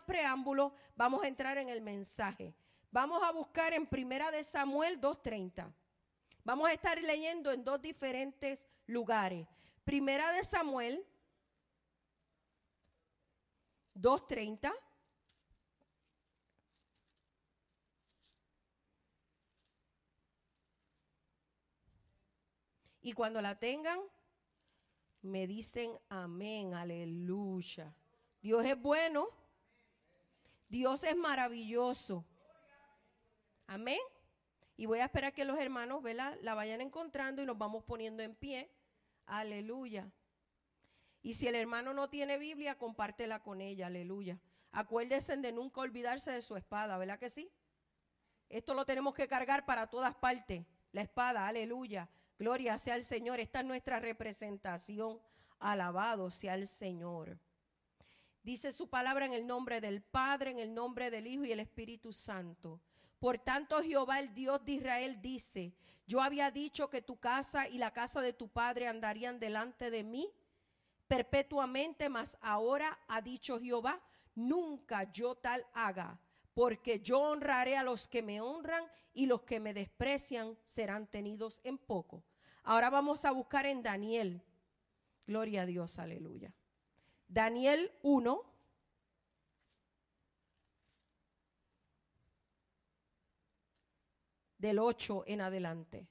preámbulo, vamos a entrar en el mensaje. Vamos a buscar en Primera de Samuel 2.30. Vamos a estar leyendo en dos diferentes lugares. Primera de Samuel 2.30. Y cuando la tengan, me dicen amén, aleluya. Dios es bueno. Dios es maravilloso. Amén. Y voy a esperar que los hermanos la vayan encontrando y nos vamos poniendo en pie. Aleluya. Y si el hermano no tiene Biblia, compártela con ella. Aleluya. Acuérdense de nunca olvidarse de su espada, ¿verdad que sí? Esto lo tenemos que cargar para todas partes. La espada, aleluya. Gloria sea al Señor. Esta es nuestra representación. Alabado sea el Señor. Dice su palabra en el nombre del Padre, en el nombre del Hijo y el Espíritu Santo. Por tanto, Jehová, el Dios de Israel, dice, yo había dicho que tu casa y la casa de tu padre andarían delante de mí perpetuamente, mas ahora ha dicho Jehová, nunca yo tal haga, porque yo honraré a los que me honran y los que me desprecian serán tenidos en poco. Ahora vamos a buscar en Daniel. Gloria a Dios, aleluya. Daniel 1. Del 8 en adelante.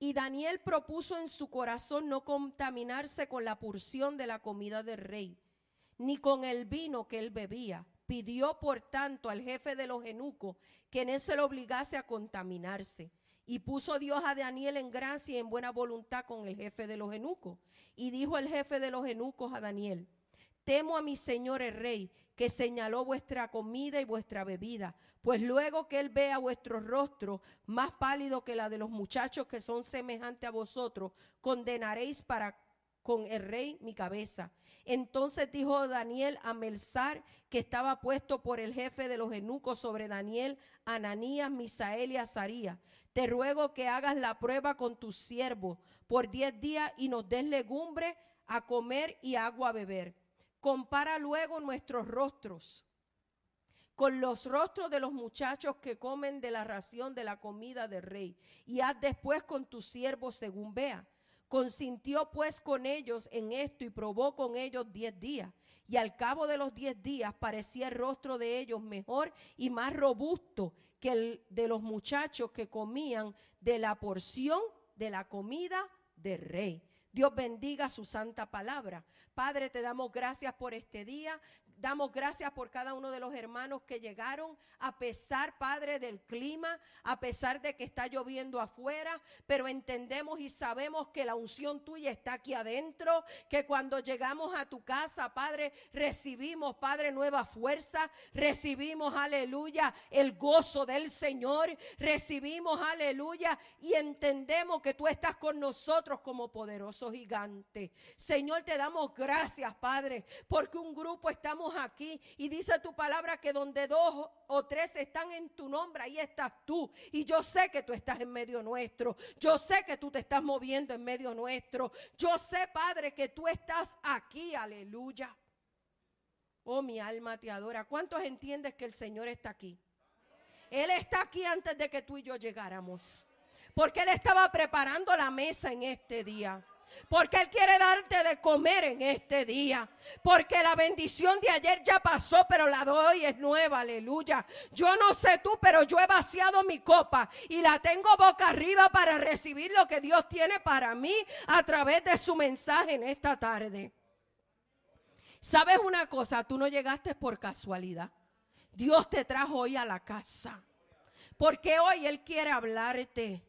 Y Daniel propuso en su corazón no contaminarse con la porción de la comida del rey, ni con el vino que él bebía. Pidió, por tanto, al jefe de los eunucos que en él se lo obligase a contaminarse. Y puso Dios a Daniel en gracia y en buena voluntad con el jefe de los eunucos. Y dijo el jefe de los eunucos a Daniel, temo a mi señor el rey, que señaló vuestra comida y vuestra bebida, pues luego que él vea vuestro rostro más pálido que la de los muchachos que son semejantes a vosotros, condenaréis para con el rey mi cabeza. Entonces dijo Daniel a Melzar, que estaba puesto por el jefe de los eunucos sobre Daniel, Ananías, Misael y Azaría. Te ruego que hagas la prueba con tus siervos por diez días y nos des legumbre a comer y agua a beber. Compara luego nuestros rostros con los rostros de los muchachos que comen de la ración de la comida del rey, y haz después con tus siervos según vea. Consintió pues con ellos en esto y probó con ellos diez días. Y al cabo de los diez días parecía el rostro de ellos mejor y más robusto que el de los muchachos que comían de la porción de la comida del rey. Dios bendiga su santa palabra. Padre, te damos gracias por este día. Damos gracias por cada uno de los hermanos que llegaron, a pesar, Padre, del clima, a pesar de que está lloviendo afuera, pero entendemos y sabemos que la unción tuya está aquí adentro, que cuando llegamos a tu casa, Padre, recibimos, Padre, nueva fuerza, recibimos, aleluya, el gozo del Señor, recibimos, aleluya, y entendemos que tú estás con nosotros como poderoso gigante. Señor, te damos gracias, Padre, porque un grupo estamos aquí y dice tu palabra que donde dos o tres están en tu nombre, ahí estás tú. Y yo sé que tú estás en medio nuestro. Yo sé que tú te estás moviendo en medio nuestro. Yo sé, Padre, que tú estás aquí. Aleluya. Oh, mi alma te adora. ¿Cuántos entiendes que el Señor está aquí? Él está aquí antes de que tú y yo llegáramos. Porque Él estaba preparando la mesa en este día. Porque Él quiere darte de comer en este día. Porque la bendición de ayer ya pasó, pero la de hoy es nueva. Aleluya. Yo no sé tú, pero yo he vaciado mi copa y la tengo boca arriba para recibir lo que Dios tiene para mí a través de su mensaje en esta tarde. ¿Sabes una cosa? Tú no llegaste por casualidad. Dios te trajo hoy a la casa. Porque hoy Él quiere hablarte.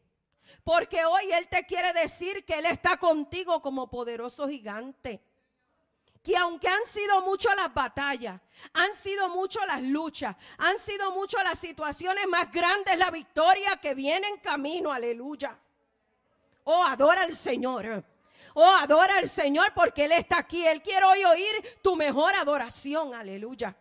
Porque hoy Él te quiere decir que Él está contigo como poderoso gigante. Que aunque han sido muchas las batallas, han sido muchas las luchas, han sido muchas las situaciones más grandes, la victoria que viene en camino, aleluya. Oh, adora al Señor. Oh, adora al Señor porque Él está aquí. Él quiere hoy oír tu mejor adoración, aleluya.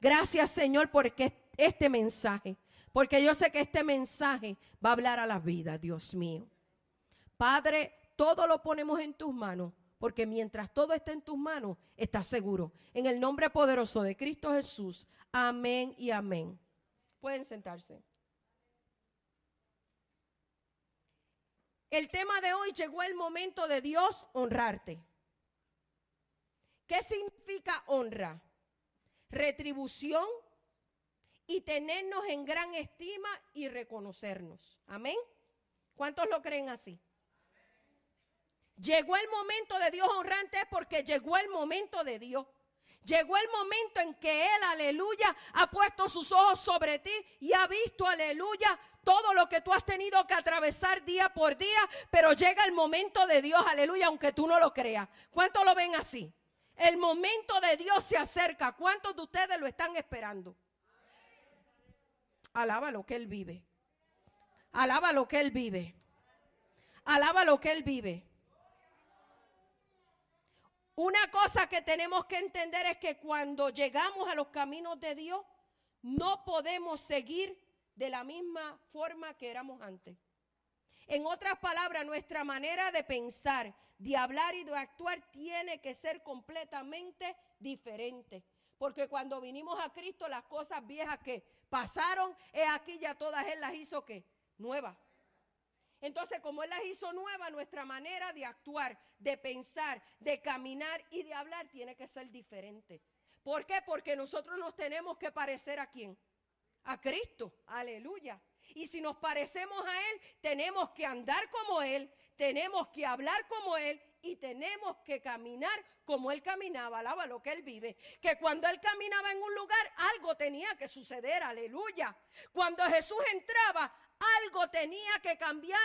Gracias Señor por este mensaje. Porque yo sé que este mensaje va a hablar a la vida, Dios mío. Padre, todo lo ponemos en tus manos porque mientras todo esté en tus manos, estás seguro. En el nombre poderoso de Cristo Jesús. Amén y amén. Pueden sentarse. El tema de hoy llegó el momento de Dios honrarte. ¿Qué significa honra? Retribución y tenernos en gran estima y reconocernos. Amén. ¿Cuántos lo creen así? Llegó el momento de Dios honrante porque llegó el momento de Dios. Llegó el momento en que Él, aleluya, ha puesto sus ojos sobre ti y ha visto, aleluya, todo lo que tú has tenido que atravesar día por día, pero llega el momento de Dios, aleluya, aunque tú no lo creas. ¿Cuántos lo ven así? El momento de Dios se acerca. ¿Cuántos de ustedes lo están esperando? Alaba lo que Él vive. Alaba lo que Él vive. Alaba lo que Él vive. Una cosa que tenemos que entender es que cuando llegamos a los caminos de Dios, no podemos seguir de la misma forma que éramos antes. En otras palabras, nuestra manera de pensar, de hablar y de actuar tiene que ser completamente diferente. Porque cuando vinimos a Cristo, las cosas viejas que pasaron, es aquí ya todas Él las hizo que nuevas. Entonces, como Él las hizo nueva, nuestra manera de actuar, de pensar, de caminar y de hablar tiene que ser diferente. ¿Por qué? Porque nosotros nos tenemos que parecer a quién? A Cristo. Aleluya. Y si nos parecemos a Él, tenemos que andar como Él, tenemos que hablar como Él y tenemos que caminar como Él caminaba. Alaba lo que Él vive. Que cuando Él caminaba en un lugar, algo tenía que suceder. Aleluya. Cuando Jesús entraba, algo tenía que cambiar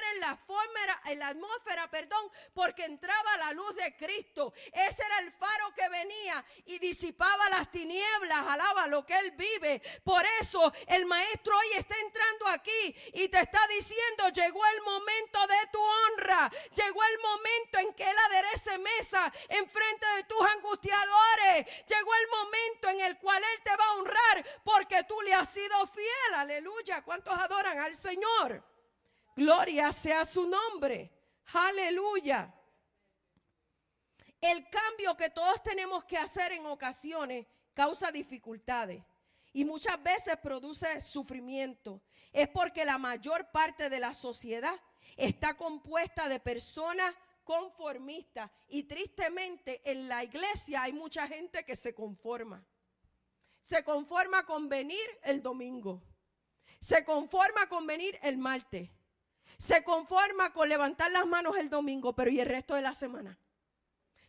en la atmósfera, perdón, porque entraba la luz de Cristo. Ese era el faro que venía y disipaba las tinieblas, alaba lo que él vive. Por eso el maestro hoy está entrando aquí y te está diciendo, llegó el momento de tu honra, llegó el momento en que él aderece mesa en frente de tus angustiadores, llegó el momento en el cual él te va a honrar porque tú le has sido fiel, aleluya. ¿Cuántos adoran al Señor? Gloria sea su nombre. Aleluya. El cambio que todos tenemos que hacer en ocasiones causa dificultades y muchas veces produce sufrimiento. Es porque la mayor parte de la sociedad está compuesta de personas conformistas y tristemente en la iglesia hay mucha gente que se conforma. Se conforma con venir el domingo se conforma con venir el martes. Se conforma con levantar las manos el domingo, pero ¿y el resto de la semana?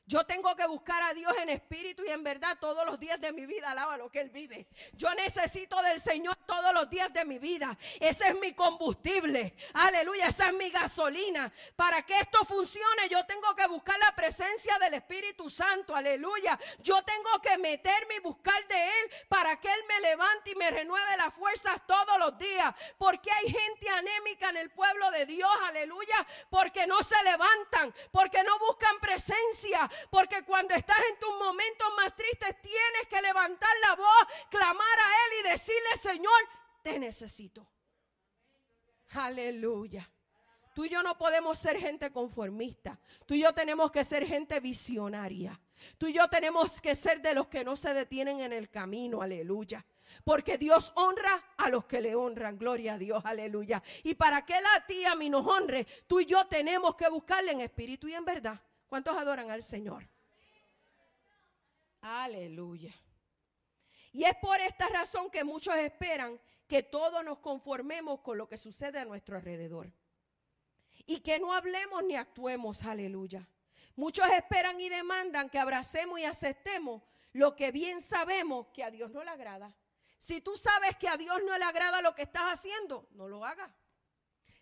Yo tengo que buscar a Dios en espíritu y en verdad todos los días de mi vida. Alaba lo que Él vive. Yo necesito del Señor todos los días de mi vida. Ese es mi combustible. Aleluya. Esa es mi gasolina. Para que esto funcione, yo tengo que buscar la presencia del Espíritu Santo. Aleluya. Yo tengo que meterme y buscar de Él para que Él me levante y me renueve las fuerzas todos los días. Porque hay gente anémica en el pueblo de Dios. Aleluya. Porque no se levantan. Porque no buscan presencia porque cuando estás en tus momentos más tristes tienes que levantar la voz, clamar a Él y decirle, Señor, te necesito. Aleluya. Tú y yo no podemos ser gente conformista. Tú y yo tenemos que ser gente visionaria. Tú y yo tenemos que ser de los que no se detienen en el camino. Aleluya. Porque Dios honra a los que le honran. Gloria a Dios. Aleluya. Y para que Él a ti a mí nos honre, tú y yo tenemos que buscarle en espíritu y en verdad. ¿Cuántos adoran al Señor? Aleluya. Y es por esta razón que muchos esperan que todos nos conformemos con lo que sucede a nuestro alrededor. Y que no hablemos ni actuemos, aleluya. Muchos esperan y demandan que abracemos y aceptemos lo que bien sabemos que a Dios no le agrada. Si tú sabes que a Dios no le agrada lo que estás haciendo, no lo hagas.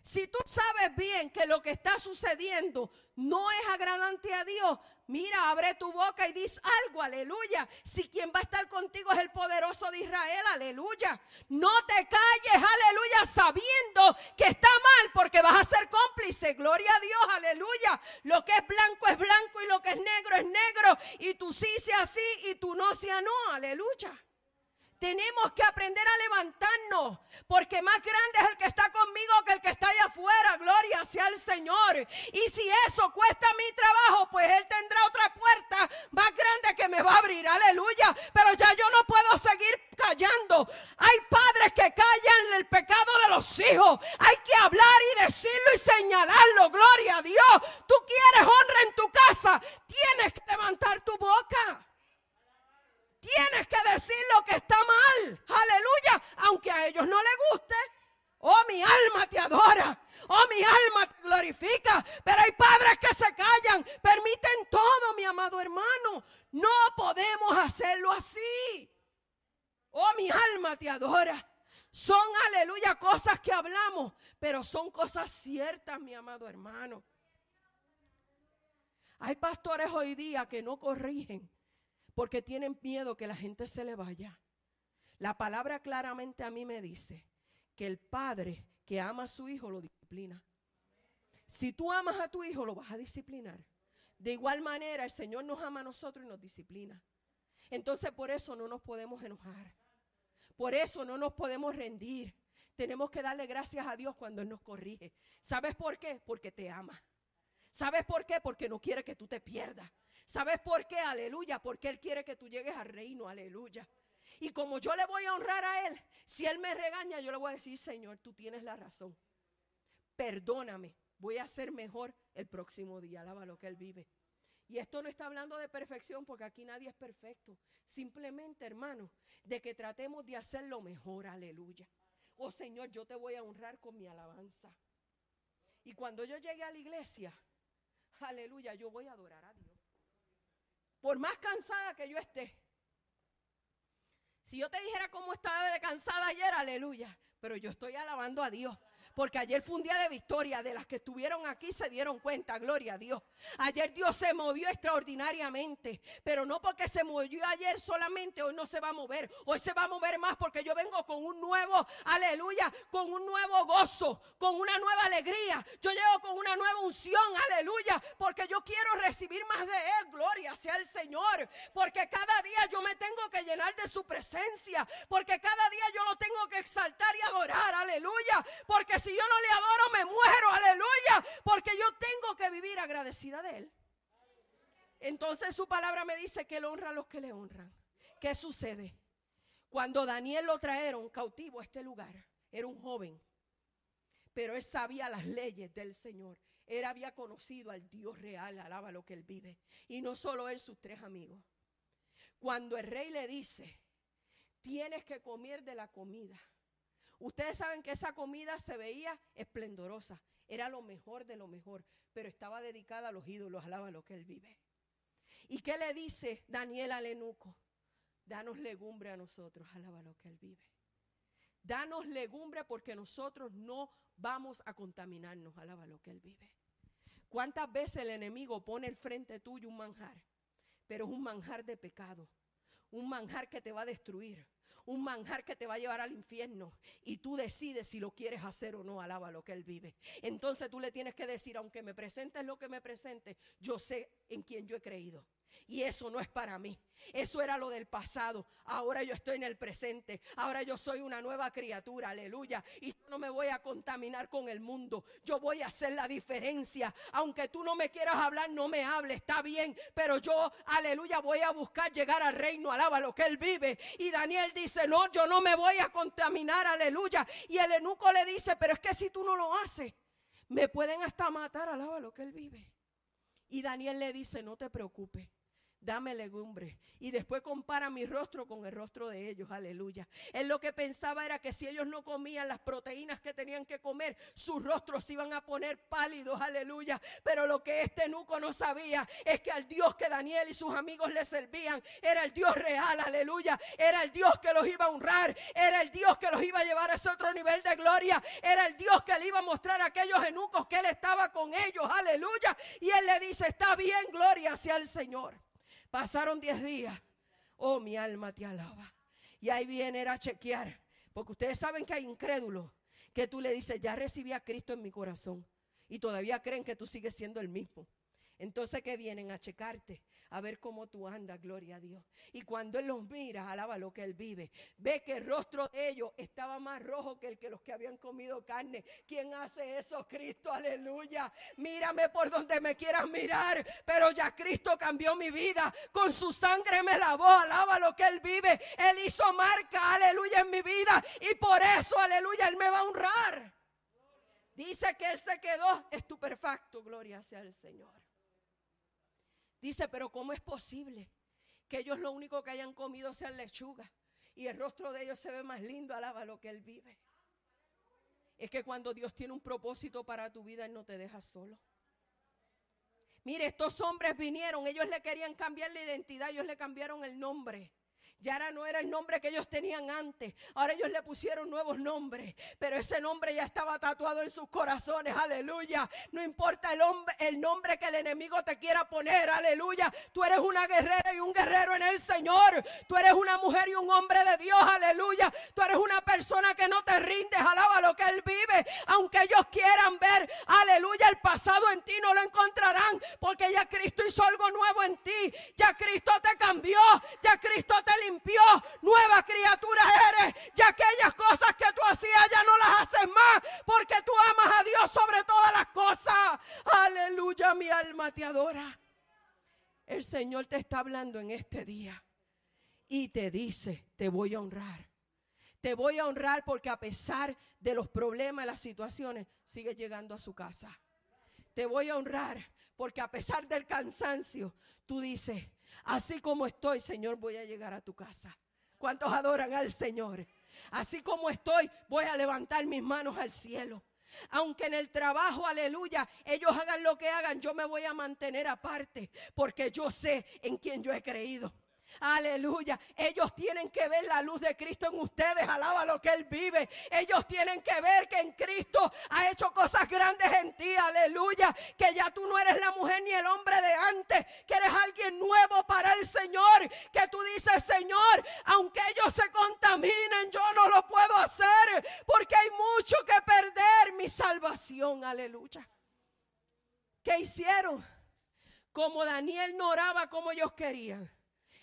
Si tú sabes bien que lo que está sucediendo no es agradante a Dios, mira, abre tu boca y dice algo, aleluya. Si quien va a estar contigo es el poderoso de Israel, aleluya. No te calles, aleluya, sabiendo que está mal porque vas a ser cómplice, gloria a Dios, aleluya. Lo que es blanco es blanco y lo que es negro es negro. Y tú sí sea sí y tú no sea no, aleluya. Tenemos que aprender a levantarnos, porque más grande es el que está conmigo que el que está allá afuera. Gloria sea el Señor. Y si eso cuesta mi trabajo, pues Él tendrá otra puerta más grande que me va a abrir. Aleluya. Pero ya yo no puedo seguir callando. Hay padres que callan el pecado de los hijos. Hay que hablar y decirlo y señalarlo. Gloria a Dios. Tú quieres honra en tu casa. Tienes que levantar tu boca. Tienes que decir lo que está mal. Aleluya. Aunque a ellos no les guste. Oh, mi alma te adora. Oh, mi alma te glorifica. Pero hay padres que se callan. Permiten todo, mi amado hermano. No podemos hacerlo así. Oh, mi alma te adora. Son, aleluya, cosas que hablamos. Pero son cosas ciertas, mi amado hermano. Hay pastores hoy día que no corrigen porque tienen miedo que la gente se le vaya. La palabra claramente a mí me dice que el padre que ama a su hijo lo disciplina. Si tú amas a tu hijo, lo vas a disciplinar. De igual manera, el Señor nos ama a nosotros y nos disciplina. Entonces, por eso no nos podemos enojar. Por eso no nos podemos rendir. Tenemos que darle gracias a Dios cuando Él nos corrige. ¿Sabes por qué? Porque te ama. ¿Sabes por qué? Porque no quiere que tú te pierdas. ¿Sabes por qué? Aleluya. Porque Él quiere que tú llegues al reino. Aleluya. Y como yo le voy a honrar a Él, si Él me regaña, yo le voy a decir, Señor, tú tienes la razón. Perdóname. Voy a ser mejor el próximo día. Alaba lo que Él vive. Y esto no está hablando de perfección porque aquí nadie es perfecto. Simplemente, hermano, de que tratemos de hacer lo mejor. Aleluya. Oh Señor, yo te voy a honrar con mi alabanza. Y cuando yo llegue a la iglesia, aleluya, yo voy a adorar a Dios. Por más cansada que yo esté. Si yo te dijera cómo estaba de cansada ayer, aleluya. Pero yo estoy alabando a Dios. Porque ayer fue un día de victoria. De las que estuvieron aquí se dieron cuenta, gloria a Dios. Ayer Dios se movió extraordinariamente. Pero no porque se movió ayer solamente, hoy no se va a mover. Hoy se va a mover más porque yo vengo con un nuevo, aleluya, con un nuevo gozo, con una nueva alegría. Yo llego con una nueva unción, aleluya. Porque yo quiero recibir más de Él. Gloria sea el Señor. Porque cada día yo me tengo que llenar de su presencia. Porque cada día yo lo tengo que exaltar y adorar. Aleluya. Porque si yo no le adoro me muero, aleluya, porque yo tengo que vivir agradecida de Él. Entonces su palabra me dice que Él honra a los que le honran. ¿Qué sucede? Cuando Daniel lo trajeron cautivo a este lugar, era un joven, pero él sabía las leyes del Señor. Él había conocido al Dios real, alaba lo que él vive. Y no solo él, sus tres amigos. Cuando el rey le dice, tienes que comer de la comida Ustedes saben que esa comida se veía esplendorosa, era lo mejor de lo mejor, pero estaba dedicada a los ídolos, alaba lo que él vive. ¿Y qué le dice Daniel al enuco? Danos legumbre a nosotros, alaba lo que él vive. Danos legumbre porque nosotros no vamos a contaminarnos, alaba lo que él vive. ¿Cuántas veces el enemigo pone el frente tuyo un manjar? Pero es un manjar de pecado, un manjar que te va a destruir, un manjar que te va a llevar al infierno y tú decides si lo quieres hacer o no, alaba lo que Él vive. Entonces tú le tienes que decir, aunque me presentes lo que me presente, yo sé en quién yo he creído. Y eso no es para mí. Eso era lo del pasado. Ahora yo estoy en el presente. Ahora yo soy una nueva criatura. Aleluya. Y yo no me voy a contaminar con el mundo. Yo voy a hacer la diferencia. Aunque tú no me quieras hablar, no me hables. Está bien. Pero yo, aleluya, voy a buscar llegar al reino. Alaba lo que él vive. Y Daniel dice, no, yo no me voy a contaminar. Aleluya. Y el enuco le dice, pero es que si tú no lo haces, me pueden hasta matar. Alaba lo que él vive. Y Daniel le dice, no te preocupes dame legumbre. Y después compara mi rostro con el rostro de ellos, aleluya. Él lo que pensaba era que si ellos no comían las proteínas que tenían que comer, sus rostros se iban a poner pálidos, aleluya. Pero lo que este nuco no sabía es que al Dios que Daniel y sus amigos le servían era el Dios real, aleluya. Era el Dios que los iba a honrar, era el Dios que los iba a llevar a ese otro nivel de gloria, era el Dios que le iba a mostrar a aquellos enucos que él estaba con ellos, aleluya. Y él le dice, está bien, gloria hacia el Señor. Pasaron 10 días. Oh, mi alma te alaba. Y ahí viene a chequear. Porque ustedes saben que hay incrédulos que tú le dices, ya recibí a Cristo en mi corazón. Y todavía creen que tú sigues siendo el mismo. Entonces que vienen a checarte, a ver cómo tú andas, gloria a Dios. Y cuando Él los mira, alaba lo que Él vive. Ve que el rostro de ellos estaba más rojo que el que los que habían comido carne. ¿Quién hace eso? Cristo, aleluya. Mírame por donde me quieras mirar, pero ya Cristo cambió mi vida. Con su sangre me lavó, alaba lo que Él vive. Él hizo marca, aleluya, en mi vida. Y por eso, aleluya, Él me va a honrar. Dice que Él se quedó estupefacto, gloria sea el Señor. Dice, pero ¿cómo es posible que ellos lo único que hayan comido sea lechuga? Y el rostro de ellos se ve más lindo, alaba lo que Él vive. Es que cuando Dios tiene un propósito para tu vida, Él no te deja solo. Mire, estos hombres vinieron, ellos le querían cambiar la identidad, ellos le cambiaron el nombre. Ya no era el nombre que ellos tenían antes. Ahora ellos le pusieron nuevos nombres. Pero ese nombre ya estaba tatuado en sus corazones. Aleluya. No importa el, hombre, el nombre que el enemigo te quiera poner. Aleluya. Tú eres una guerrera y un guerrero en el Señor. Tú eres una mujer y un hombre de Dios. Aleluya. Tú eres una persona que no te rindes. Alaba lo que Él vive. Aunque ellos quieran ver. Aleluya. El pasado en ti no lo encontrarán. Porque ya Cristo hizo algo nuevo en ti. Ya Cristo te cambió. Ya Cristo te limpió nueva criatura eres. Ya aquellas cosas que tú hacías ya no las haces más, porque tú amas a Dios sobre todas las cosas. Aleluya, mi alma te adora. El Señor te está hablando en este día y te dice, te voy a honrar. Te voy a honrar porque a pesar de los problemas, las situaciones, sigues llegando a su casa. Te voy a honrar porque a pesar del cansancio, tú dices, Así como estoy, Señor, voy a llegar a tu casa. ¿Cuántos adoran al Señor? Así como estoy, voy a levantar mis manos al cielo. Aunque en el trabajo, aleluya, ellos hagan lo que hagan, yo me voy a mantener aparte porque yo sé en quién yo he creído. Aleluya. Ellos tienen que ver la luz de Cristo en ustedes. Alaba lo que Él vive. Ellos tienen que ver que en Cristo ha hecho cosas grandes en ti. Aleluya. Que ya tú no eres la mujer ni el hombre de antes. Que eres alguien nuevo para el Señor. Que tú dices, Señor, aunque ellos se contaminen, yo no lo puedo hacer. Porque hay mucho que perder mi salvación. Aleluya. ¿Qué hicieron? Como Daniel no oraba como ellos querían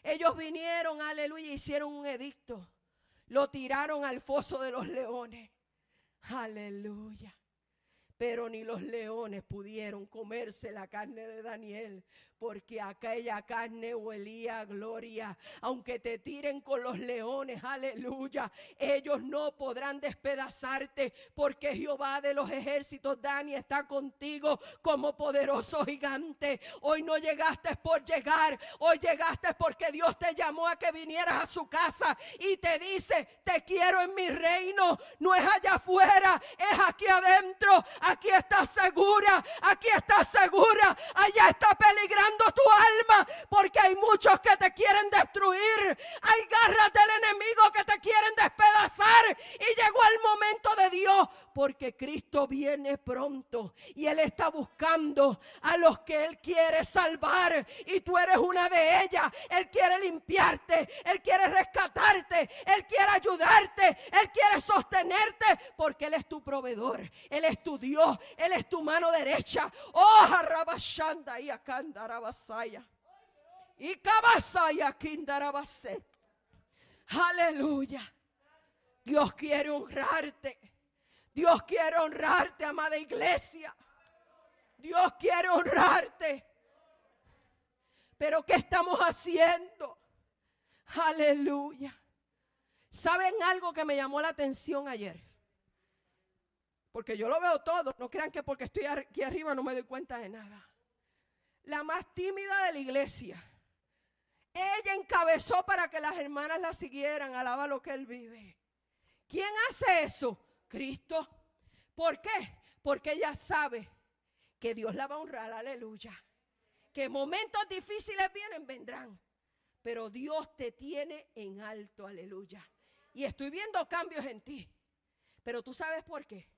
ellos vinieron, aleluya, hicieron un edicto. Lo tiraron al foso de los leones. Aleluya. Pero ni los leones pudieron comerse la carne de Daniel, porque aquella carne huelía a gloria. Aunque te tiren con los leones, aleluya, ellos no podrán despedazarte, porque Jehová de los ejércitos, Dani, está contigo como poderoso gigante. Hoy no llegaste por llegar, hoy llegaste porque Dios te llamó a que vinieras a su casa y te dice, te quiero en mi reino, no es allá afuera, es aquí adentro, aquí estás segura, aquí estás segura, allá está peligrando tu alma porque hay muchos que te quieren destruir. Hay garras del enemigo que te quieren despedazar. Y llegó el momento de Dios porque Cristo viene pronto y Él está buscando a los que Él quiere salvar. Y tú eres una de ellas. Él quiere limpiarte, Él quiere rescatarte, Él quiere ayudarte, Él quiere sostenerte porque Él es tu proveedor, Él es tu Dios, Él es tu mano derecha. Oh, Rabashanda y Akandarabasaya. Y Kabasaya Kindarabase. Aleluya. Dios quiere honrarte. Dios quiere honrarte, amada iglesia. Dios quiere honrarte. Pero ¿qué estamos haciendo? Aleluya. ¿Saben algo que me llamó la atención ayer? Porque yo lo veo todo. No crean que porque estoy aquí arriba no me doy cuenta de nada. La más tímida de la iglesia. Ella encabezó para que las hermanas la siguieran. Alaba lo que él vive. ¿Quién hace eso? Cristo. ¿Por qué? Porque ella sabe que Dios la va a honrar. Aleluya. Que momentos difíciles vienen, vendrán. Pero Dios te tiene en alto. Aleluya. Y estoy viendo cambios en ti. Pero tú sabes por qué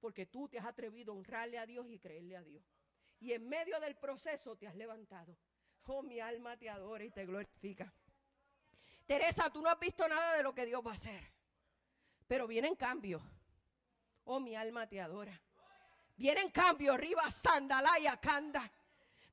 porque tú te has atrevido a honrarle a Dios y creerle a Dios. Y en medio del proceso te has levantado. Oh, mi alma te adora y te glorifica. Teresa, tú no has visto nada de lo que Dios va a hacer. Pero vienen cambios. Oh, mi alma te adora. Vienen cambios. Arriba, Sandalaya, Canda.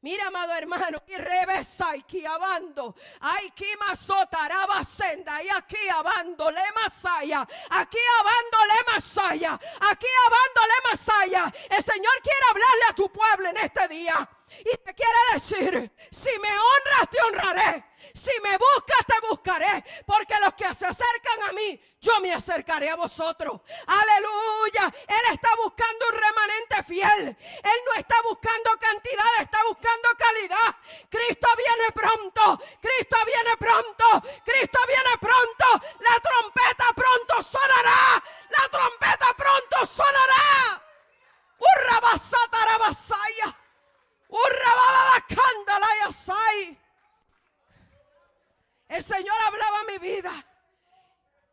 Mira, amado hermano, y revesa y abando. Ay, que masotaraba senda. Y aquí abando le masaya. Aquí abando le masaya. Aquí abando le masaya. El Señor quiere hablarle a tu pueblo en este día. Y te quiere decir, si me honras, te honraré. Si me buscas, te buscaré. Porque los que se acercan a mí, yo me acercaré a vosotros. Aleluya. Él está buscando un remanente fiel. Él no está buscando cantidad, está buscando calidad. Cristo viene pronto. Cristo viene pronto. Cristo viene pronto. La trompeta pronto sonará. La trompeta pronto sonará. Urra basata basaya. El Señor hablaba mi vida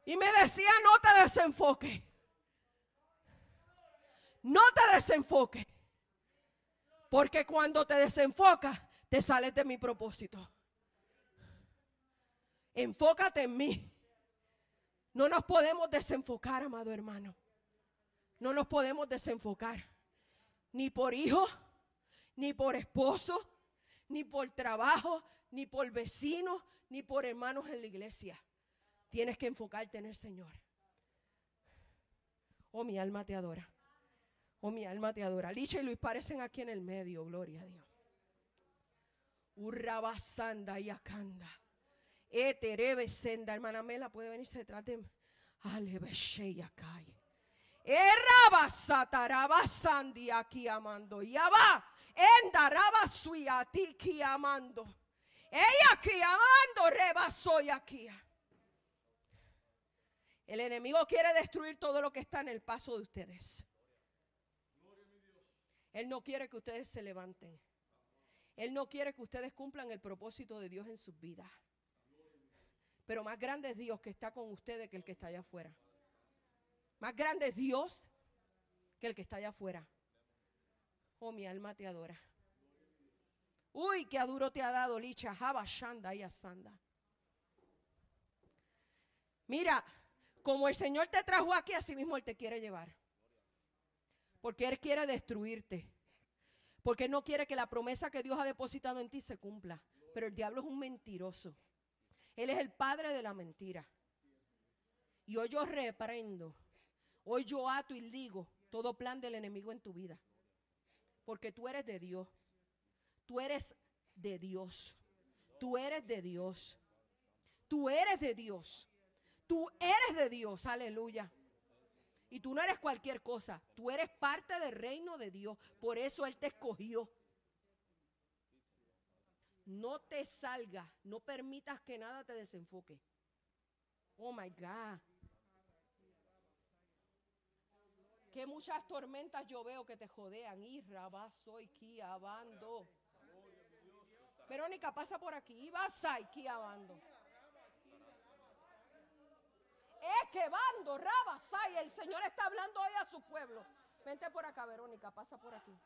y me decía, no te desenfoque. No te desenfoque. Porque cuando te desenfocas, te sales de mi propósito. Enfócate en mí. No nos podemos desenfocar, amado hermano. No nos podemos desenfocar. Ni por hijo, ni por esposo, ni por trabajo, ni por vecinos, ni por hermanos en la iglesia. Tienes que enfocarte en el Señor. Oh, mi alma te adora. Oh, mi alma te adora. Licha y Luis parecen aquí en el medio, gloria a Dios. Urrabasanda y acanda. Eterebe senda. Hermana Mela puede venirse detrás de Alebeshe y acay. Errabasatarabasandi aquí amando. Ya Endaraba ti amando. Ella aquí amando rebasó y aquí. El enemigo quiere destruir todo lo que está en el paso de ustedes. Él no quiere que ustedes se levanten. Él no quiere que ustedes cumplan el propósito de Dios en sus vidas. Pero más grande es Dios que está con ustedes que el que está allá afuera. Más grande es Dios que el que está allá afuera. Oh, mi alma te adora. Uy, qué duro te ha dado, Licha. Shanda y Asanda. Mira, como el Señor te trajo aquí, así mismo Él te quiere llevar. Porque Él quiere destruirte. Porque no quiere que la promesa que Dios ha depositado en ti se cumpla. Pero el diablo es un mentiroso. Él es el padre de la mentira. Y hoy yo reprendo. Hoy yo ato y digo todo plan del enemigo en tu vida. Porque tú eres de Dios. Tú eres de Dios. Tú eres de Dios. Tú eres de Dios. Tú eres de Dios. Aleluya. Y tú no eres cualquier cosa. Tú eres parte del reino de Dios. Por eso Él te escogió. No te salga. No permitas que nada te desenfoque. Oh my God. Que muchas tormentas yo veo que te jodean. Y soy abando. Verónica, pasa por aquí. Vas aquí abando. Es que bando, rabasay. El Señor está hablando hoy a su pueblo. Vente por acá, Verónica, pasa por aquí.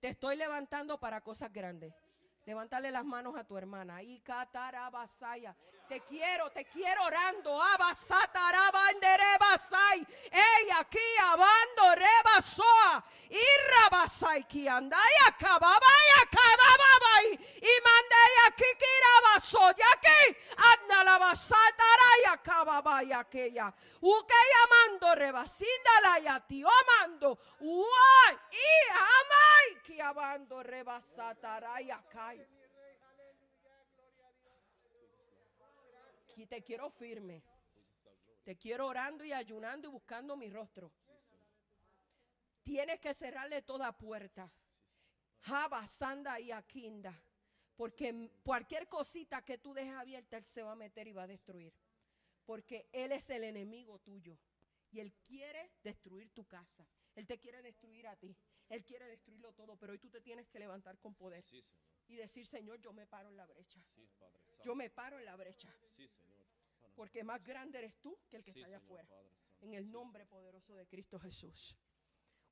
Te estoy levantando para cosas grandes. Levántale las manos a tu hermana. Y catarabasaya. Te quiero, te quiero orando. Abasatarabanderebasay. Ey, aquí abando rebasoa. Y rabasay que anda. Y acababa y mandé aquí kirabaso. Y aquí anda la basatara y acababa y aquella. Uke amando rebasinda la y ti amando. Uay. Y acá. Y te quiero firme. Te quiero orando y ayunando y buscando mi rostro. Tienes que cerrarle toda puerta. Jaba, Sanda y Aquinda. Porque cualquier cosita que tú dejes abierta, Él se va a meter y va a destruir. Porque Él es el enemigo tuyo. Y Él quiere destruir tu casa. Él te quiere destruir a ti. Él quiere destruirlo todo. Pero hoy tú te tienes que levantar con poder. y decir, Señor, yo me paro en la brecha. yo me paro en la brecha. Porque más grande eres tú que el que está allá afuera. En el nombre poderoso de Cristo Jesús.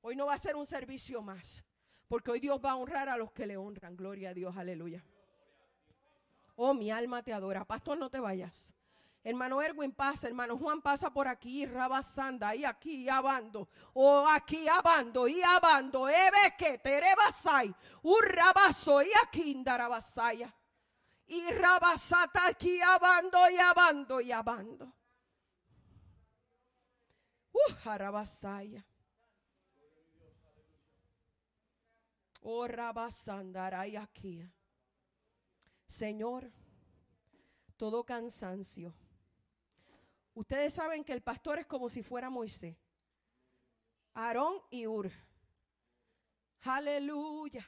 Hoy no va a ser un servicio más. Porque hoy Dios va a honrar a los que le honran. Gloria a Dios, aleluya. Oh, mi alma te adora. Pastor, no te vayas. Hermano Erwin pasa, hermano Juan pasa por aquí, rabasanda, y aquí abando, o aquí abando, y abando, ebe que terebasai, un rabazo, y aquí indarabasaya, y rabasata aquí abando, y abando, y abando. Uh, harabasaya. Oh, rabasandara, y aquí. Señor, todo cansancio Ustedes saben que el pastor es como si fuera Moisés. Aarón y Ur. Aleluya.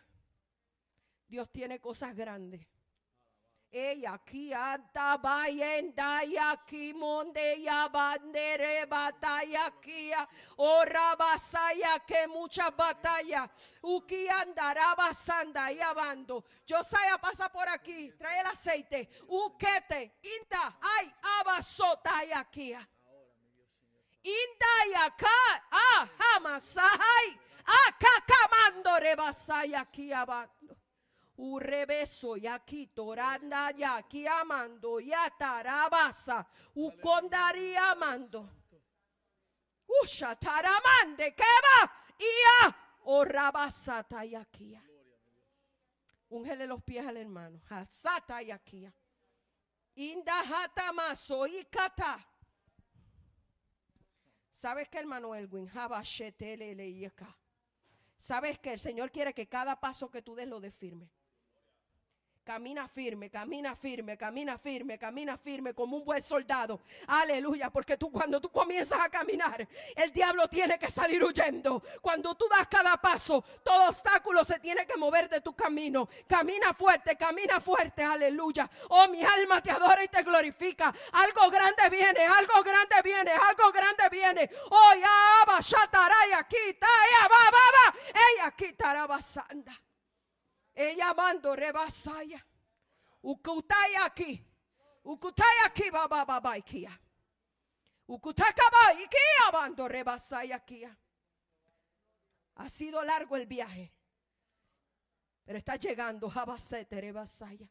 Dios tiene cosas grandes. Ella aquí anda bayenda y aquí monde ya bandere batalla aquí ora basaya que muchas batallas. Uki andará basanda y abando. Josaya pasa por aquí trae el aceite. Uquete inda ay abasota y aquí. Inda y acá ah jamás ay acá camando rebasaya aquí abando Urebeso aquí toranda ya aquí amando ya tarabasa ukondari amando. Usha taramande que va ia o rabasata y aquí. Ungele los pies al hermano. Hasata y aquí. Inda hatamaso y kata. ¿Sabes que hermano Elwin? ¿Sabes que el Señor quiere que cada paso que tú des lo des firme? Camina firme, camina firme, camina firme, camina firme como un buen soldado. Aleluya, porque tú cuando tú comienzas a caminar, el diablo tiene que salir huyendo. Cuando tú das cada paso, todo obstáculo se tiene que mover de tu camino. Camina fuerte, camina fuerte, aleluya. Oh, mi alma te adora y te glorifica. Algo grande viene, algo grande viene, algo grande viene. Oh, ya va, shataraya, aquí, ya va, va, va. Ella basanda. Ella mando rebasaya. Ukutaya aquí. Ukutaya aquí baba baba ikia. Ukutakaba ikia mando rebasaya aquí. Ha sido largo el viaje. Pero está llegando Jabasete rebasaya.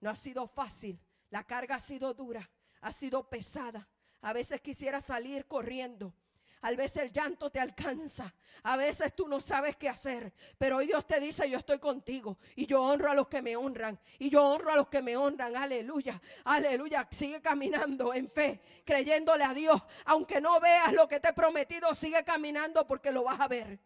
No ha sido fácil. La carga ha sido dura. Ha sido pesada. A veces quisiera salir corriendo. A veces el llanto te alcanza. A veces tú no sabes qué hacer. Pero hoy Dios te dice, yo estoy contigo. Y yo honro a los que me honran. Y yo honro a los que me honran. Aleluya. Aleluya. Sigue caminando en fe. Creyéndole a Dios. Aunque no veas lo que te he prometido, sigue caminando porque lo vas a ver.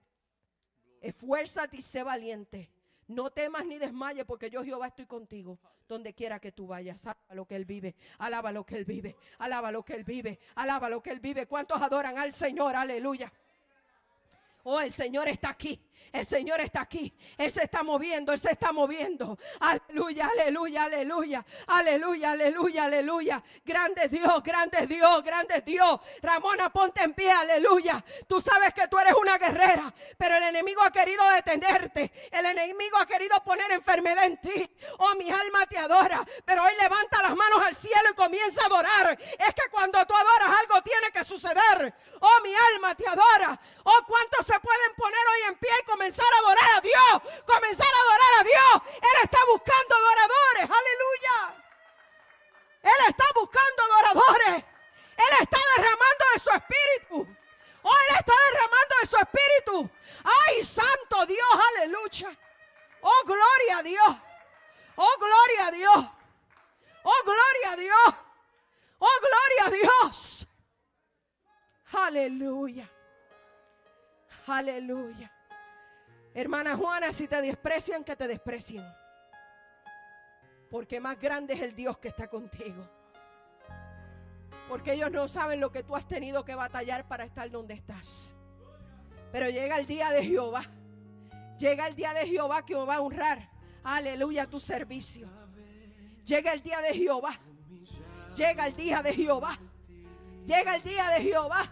Esfuérzate y sé valiente. No temas ni desmayes porque yo Jehová estoy contigo. Donde quiera que tú vayas, alaba lo que Él vive, alaba lo que Él vive, alaba lo que Él vive, alaba lo que Él vive. ¿Cuántos adoran al Señor? Aleluya. Oh, el Señor está aquí. El Señor está aquí. Él se está moviendo. Él se está moviendo. Aleluya, aleluya, aleluya. Aleluya, aleluya, aleluya. Grande Dios, grande Dios, grande Dios. Ramona, ponte en pie. Aleluya. Tú sabes que tú eres una guerrera. Pero el enemigo ha querido detenerte. El enemigo ha querido poner enfermedad en ti. Oh, mi alma te adora. Pero hoy levanta las manos al cielo y comienza a adorar. Es que cuando tú adoras algo tiene que suceder. Oh, mi alma te adora. Oh, ¿cuántos se pueden poner hoy en pie y comenzar a adorar a Dios, comenzar a adorar a Dios. Él está buscando adoradores, aleluya. Él está buscando adoradores. Él está derramando de su espíritu. Oh, Él está derramando de su espíritu. Ay, santo Dios, aleluya. Oh, gloria a Dios. Oh, gloria a Dios. Oh, gloria a Dios. Oh, gloria a Dios. Aleluya. Aleluya. Hermana Juana, si te desprecian, que te desprecien. Porque más grande es el Dios que está contigo. Porque ellos no saben lo que tú has tenido que batallar para estar donde estás. Pero llega el día de Jehová. Llega el día de Jehová que va a honrar. Aleluya tu servicio. Llega el día de Jehová. Llega el día de Jehová. Llega el día de Jehová.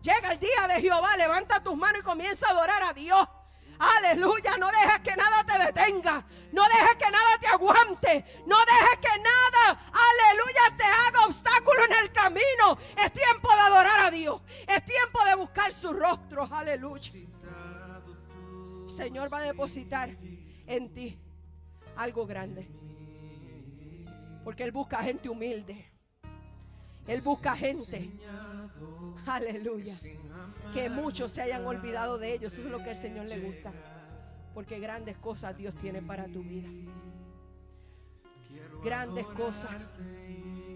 Llega el día de Jehová. Levanta tus manos y comienza a adorar a Dios. Aleluya, no dejes que nada te detenga. No dejes que nada te aguante. No dejes que nada, aleluya, te haga obstáculo en el camino. Es tiempo de adorar a Dios. Es tiempo de buscar su rostro. Aleluya. Señor va a depositar en ti algo grande. Porque Él busca gente humilde. Él busca gente. Aleluya. Que muchos se hayan olvidado de ellos. Eso es lo que al Señor le gusta. Porque grandes cosas Dios tiene para tu vida. Grandes cosas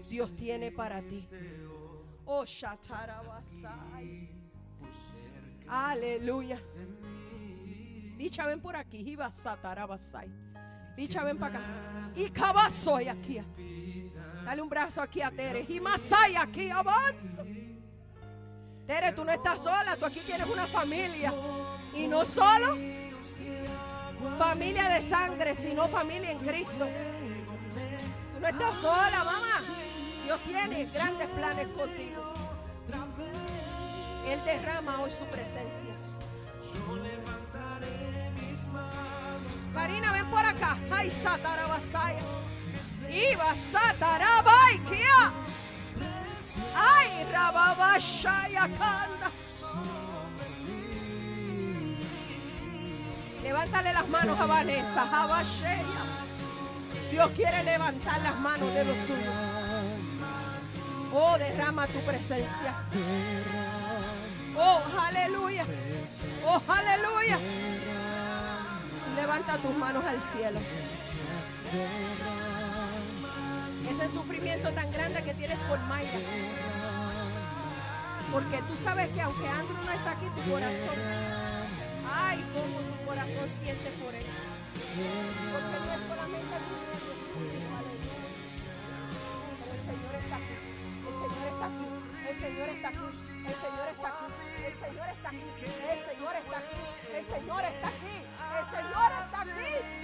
Dios tiene para ti. Oh, Shatarabasai. Aleluya. Dicha, ven por aquí. Iba Satarabasai. Dicha, ven para acá. Y cabazoy aquí. Dale un brazo aquí a Tere. Y Masai aquí abajo. Tere, tú no estás sola. Tú aquí tienes una familia. Y no solo familia de sangre, sino familia en Cristo. Tú no estás sola, mamá. Dios tiene grandes planes contigo. Él derrama hoy su presencia. Karina, ven por acá. Ay, Satarabasaya. Iba Satarabaikia. Ay, Rababashaya Kanda. Levántale las manos a Vanessa, a Bashaya. Dios quiere levantar las manos de los suyos. Oh, derrama tu presencia. Oh, aleluya. Oh, aleluya. Levanta tus manos al cielo. Ese sufrimiento tan grande que tienes por Mayra. Porque tú sabes que aunque Andrew no está aquí, tu corazón, ay, como tu corazón siente por él. Porque no es solamente tu el Señor está aquí. El Señor está aquí. El Señor está aquí. El Señor está aquí. El Señor está aquí. El Señor está aquí. El Señor está aquí. El Señor está aquí.